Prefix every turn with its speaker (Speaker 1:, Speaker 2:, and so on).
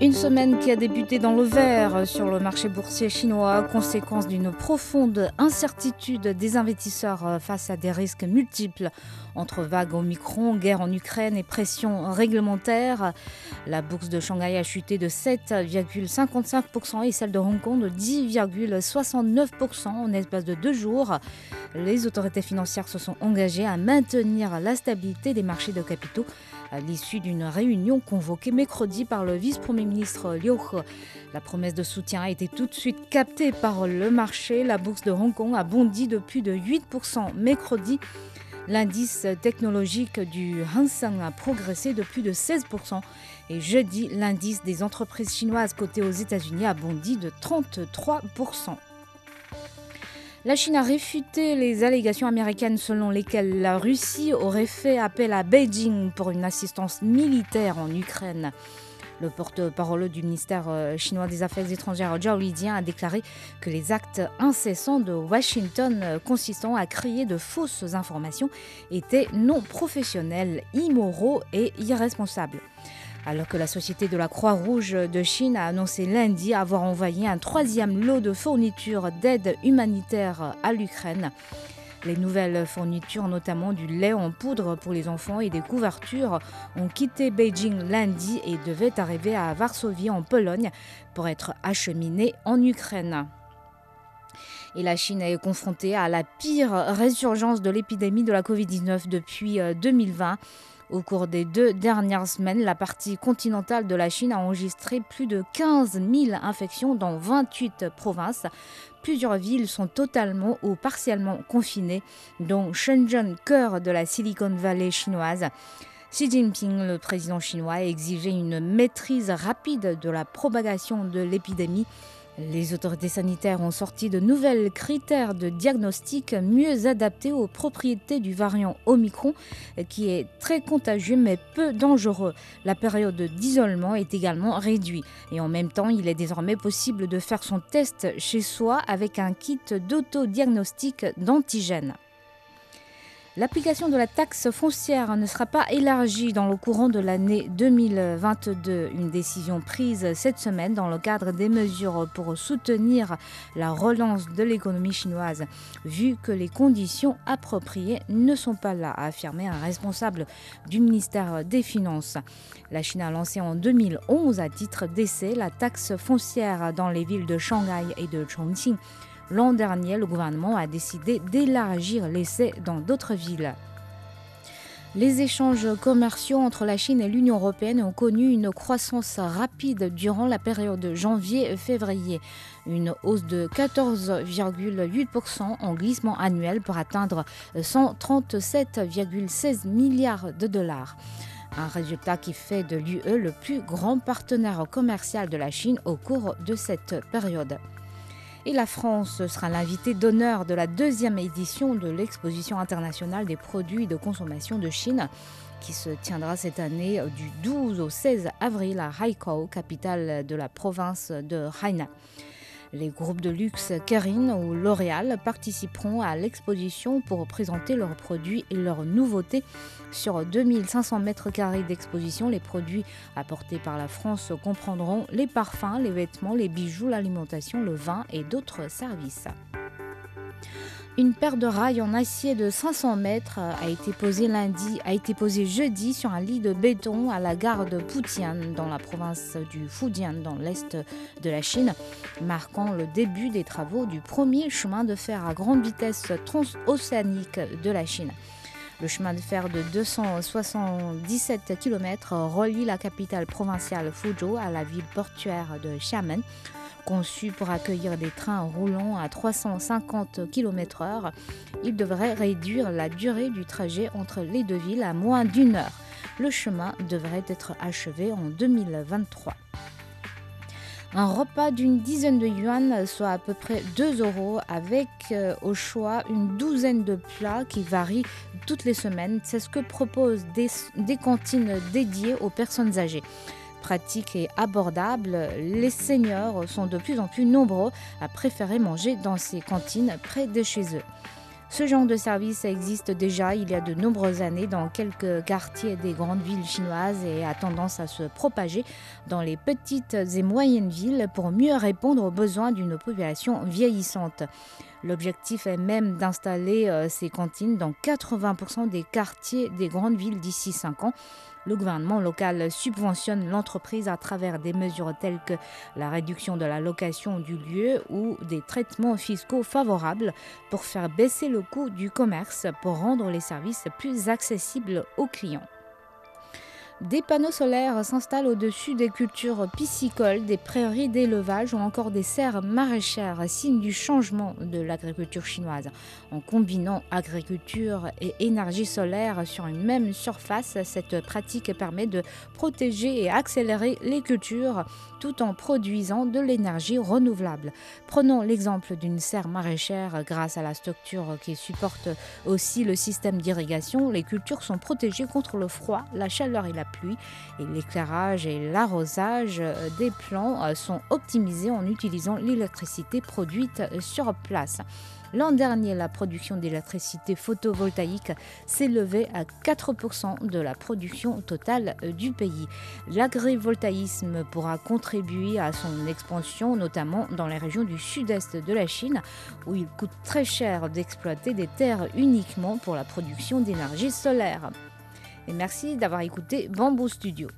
Speaker 1: Une semaine qui a débuté dans le vert sur le marché boursier chinois, conséquence d'une profonde incertitude des investisseurs face à des risques multiples entre vagues Omicron, guerre en Ukraine et pression réglementaire. La bourse de Shanghai a chuté de 7,55% et celle de Hong Kong de 10,69% en espace de deux jours. Les autorités financières se sont engagées à maintenir la stabilité des marchés de capitaux à l'issue d'une réunion convoquée mercredi par le vice-premier ministre Liu He. La promesse de soutien a été tout de suite captée par le marché. La bourse de Hong Kong a bondi de plus de 8% mercredi. L'indice technologique du Hang Seng a progressé de plus de 16%. Et jeudi, l'indice des entreprises chinoises cotées aux États-Unis a bondi de 33%. La Chine a réfuté les allégations américaines selon lesquelles la Russie aurait fait appel à Beijing pour une assistance militaire en Ukraine. Le porte-parole du ministère euh, chinois des Affaires étrangères, Zhao Lijian, a déclaré que les actes incessants de Washington euh, consistant à créer de fausses informations étaient non professionnels, immoraux et irresponsables. Alors que la Société de la Croix-Rouge de Chine a annoncé lundi avoir envoyé un troisième lot de fournitures d'aide humanitaire à l'Ukraine. Les nouvelles fournitures, notamment du lait en poudre pour les enfants et des couvertures, ont quitté Beijing lundi et devaient arriver à Varsovie en Pologne pour être acheminées en Ukraine. Et la Chine est confrontée à la pire résurgence de l'épidémie de la Covid-19 depuis euh, 2020. Au cours des deux dernières semaines, la partie continentale de la Chine a enregistré plus de 15 000 infections dans 28 provinces. Plusieurs villes sont totalement ou partiellement confinées, dont Shenzhen, cœur de la Silicon Valley chinoise. Xi Jinping, le président chinois, a exigé une maîtrise rapide de la propagation de l'épidémie. Les autorités sanitaires ont sorti de nouvelles critères de diagnostic mieux adaptés aux propriétés du variant Omicron, qui est très contagieux mais peu dangereux. La période d'isolement est également réduite et en même temps, il est désormais possible de faire son test chez soi avec un kit d'autodiagnostic d'antigène. L'application de la taxe foncière ne sera pas élargie dans le courant de l'année 2022. Une décision prise cette semaine dans le cadre des mesures pour soutenir la relance de l'économie chinoise, vu que les conditions appropriées ne sont pas là, a affirmé un responsable du ministère des Finances. La Chine a lancé en 2011 à titre d'essai la taxe foncière dans les villes de Shanghai et de Chongqing. L'an dernier, le gouvernement a décidé d'élargir l'essai dans d'autres villes. Les échanges commerciaux entre la Chine et l'Union européenne ont connu une croissance rapide durant la période janvier-février, une hausse de 14,8% en glissement annuel pour atteindre 137,16 milliards de dollars. Un résultat qui fait de l'UE le plus grand partenaire commercial de la Chine au cours de cette période. Et la France sera l'invité d'honneur de la deuxième édition de l'exposition internationale des produits de consommation de Chine qui se tiendra cette année du 12 au 16 avril à Haikou, capitale de la province de Hainan. Les groupes de luxe Kering ou L'Oréal participeront à l'exposition pour présenter leurs produits et leurs nouveautés. Sur 2500 mètres carrés d'exposition, les produits apportés par la France comprendront les parfums, les vêtements, les bijoux, l'alimentation, le vin et d'autres services. Une paire de rails en acier de 500 mètres a été posée lundi, a été posée jeudi sur un lit de béton à la gare de Putian dans la province du Fujian dans l'est de la Chine, marquant le début des travaux du premier chemin de fer à grande vitesse transocéanique de la Chine. Le chemin de fer de 277 km relie la capitale provinciale Fuzhou à la ville portuaire de Xiamen conçu pour accueillir des trains roulant à 350 km/h. Il devrait réduire la durée du trajet entre les deux villes à moins d'une heure. Le chemin devrait être achevé en 2023. Un repas d'une dizaine de yuan, soit à peu près 2 euros, avec euh, au choix une douzaine de plats qui varient toutes les semaines. C'est ce que proposent des, des cantines dédiées aux personnes âgées pratique et abordable, les seniors sont de plus en plus nombreux à préférer manger dans ces cantines près de chez eux. Ce genre de service existe déjà il y a de nombreuses années dans quelques quartiers des grandes villes chinoises et a tendance à se propager dans les petites et moyennes villes pour mieux répondre aux besoins d'une population vieillissante. L'objectif est même d'installer euh, ces cantines dans 80% des quartiers des grandes villes d'ici 5 ans. Le gouvernement local subventionne l'entreprise à travers des mesures telles que la réduction de la location du lieu ou des traitements fiscaux favorables pour faire baisser le coût du commerce pour rendre les services plus accessibles aux clients. Des panneaux solaires s'installent au-dessus des cultures piscicoles, des prairies d'élevage ou encore des serres maraîchères, signe du changement de l'agriculture chinoise. En combinant agriculture et énergie solaire sur une même surface, cette pratique permet de protéger et accélérer les cultures tout en produisant de l'énergie renouvelable. Prenons l'exemple d'une serre maraîchère grâce à la structure qui supporte aussi le système d'irrigation. Les cultures sont protégées contre le froid, la chaleur et pluie et l'éclairage et l'arrosage des plants sont optimisés en utilisant l'électricité produite sur place. L'an dernier, la production d'électricité photovoltaïque s'élevait à 4% de la production totale du pays. L'agrivoltaïsme pourra contribuer à son expansion, notamment dans les régions du sud-est de la Chine, où il coûte très cher d'exploiter des terres uniquement pour la production d'énergie solaire. Et merci d'avoir écouté Bamboo Studio.